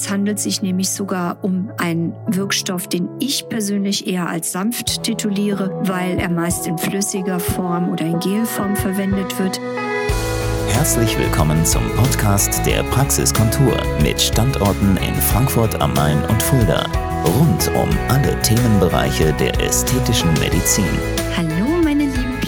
Es handelt sich nämlich sogar um einen Wirkstoff, den ich persönlich eher als sanft tituliere, weil er meist in flüssiger Form oder in Gelform verwendet wird. Herzlich willkommen zum Podcast der Praxiskontur mit Standorten in Frankfurt am Main und Fulda. Rund um alle Themenbereiche der ästhetischen Medizin. Hallo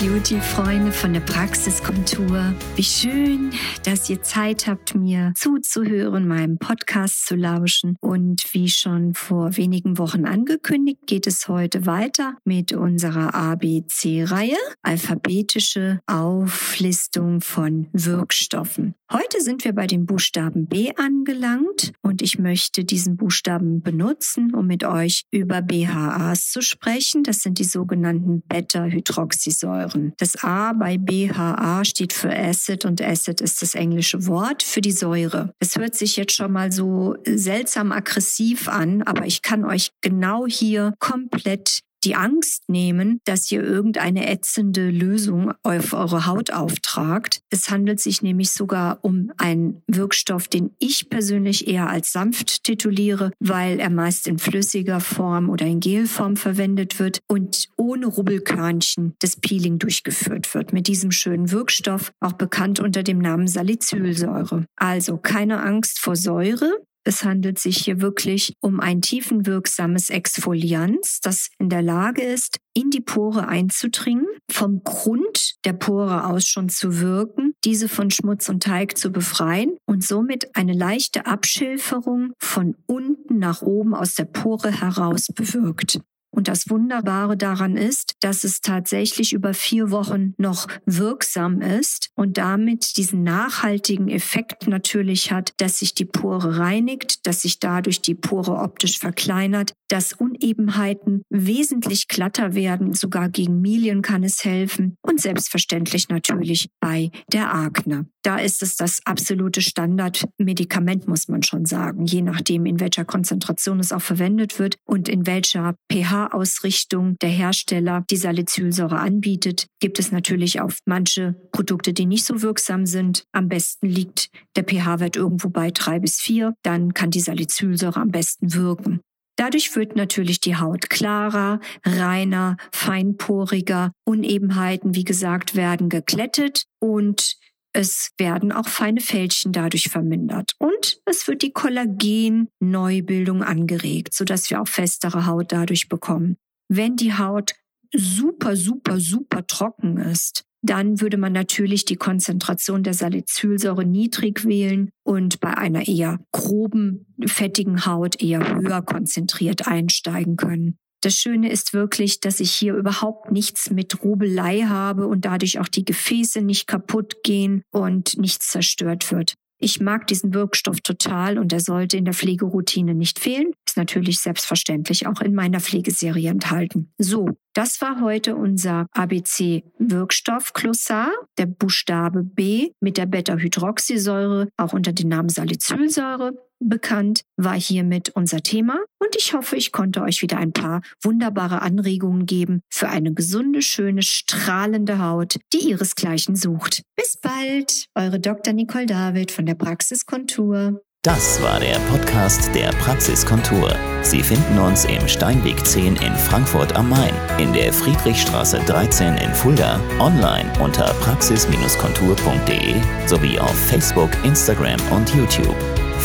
Beauty-Freunde von der Praxiskontur. Wie schön, dass ihr Zeit habt, mir zuzuhören, meinem Podcast zu lauschen. Und wie schon vor wenigen Wochen angekündigt, geht es heute weiter mit unserer ABC-Reihe, alphabetische Auflistung von Wirkstoffen. Heute sind wir bei dem Buchstaben B angelangt und ich möchte diesen Buchstaben benutzen, um mit euch über BHAs zu sprechen. Das sind die sogenannten Beta-Hydroxysäuren. Säuren. Das A bei BHA steht für Acid und Acid ist das englische Wort für die Säure. Es hört sich jetzt schon mal so seltsam aggressiv an, aber ich kann euch genau hier komplett die Angst nehmen, dass ihr irgendeine ätzende Lösung auf eure Haut auftragt. Es handelt sich nämlich sogar um einen Wirkstoff, den ich persönlich eher als sanft tituliere, weil er meist in flüssiger Form oder in Gelform verwendet wird und ohne Rubbelkörnchen das Peeling durchgeführt wird mit diesem schönen Wirkstoff, auch bekannt unter dem Namen Salicylsäure. Also keine Angst vor Säure, es handelt sich hier wirklich um ein tiefenwirksames Exfolianz, das in der Lage ist, in die Pore einzudringen, vom Grund der Pore aus schon zu wirken, diese von Schmutz und Teig zu befreien und somit eine leichte Abschilferung von unten nach oben aus der Pore heraus bewirkt. Und das Wunderbare daran ist, dass es tatsächlich über vier Wochen noch wirksam ist und damit diesen nachhaltigen Effekt natürlich hat, dass sich die Pore reinigt, dass sich dadurch die Pore optisch verkleinert, dass Unebenheiten wesentlich glatter werden, sogar gegen Milien kann es helfen und selbstverständlich natürlich bei der Akne. Da ist es das absolute Standardmedikament, muss man schon sagen, je nachdem, in welcher Konzentration es auch verwendet wird und in welcher pH-Ausrichtung der Hersteller die Salicylsäure anbietet. Gibt es natürlich auch manche Produkte, die nicht so wirksam sind. Am besten liegt der pH-Wert irgendwo bei drei bis vier. Dann kann die Salicylsäure am besten wirken. Dadurch wird natürlich die Haut klarer, reiner, feinporiger. Unebenheiten, wie gesagt, werden geklettet und es werden auch feine Fältchen dadurch vermindert und es wird die Kollagenneubildung angeregt, sodass wir auch festere Haut dadurch bekommen. Wenn die Haut super, super, super trocken ist, dann würde man natürlich die Konzentration der Salicylsäure niedrig wählen und bei einer eher groben, fettigen Haut eher höher konzentriert einsteigen können. Das Schöne ist wirklich, dass ich hier überhaupt nichts mit Rubelei habe und dadurch auch die Gefäße nicht kaputt gehen und nichts zerstört wird. Ich mag diesen Wirkstoff total und er sollte in der Pflegeroutine nicht fehlen. Ist natürlich selbstverständlich auch in meiner Pflegeserie enthalten. So, das war heute unser ABC-Wirkstoff Glossar, der Buchstabe B mit der Beta-Hydroxysäure, auch unter dem Namen Salicylsäure bekannt, war hiermit unser Thema und ich hoffe, ich konnte euch wieder ein paar wunderbare Anregungen geben für eine gesunde, schöne, strahlende Haut, die ihresgleichen sucht. Bis bald, eure Dr. Nicole David von der Praxiskontur. Das war der Podcast der Praxiskontur. Sie finden uns im Steinweg 10 in Frankfurt am Main, in der Friedrichstraße 13 in Fulda, online unter praxis-kontur.de sowie auf Facebook, Instagram und YouTube.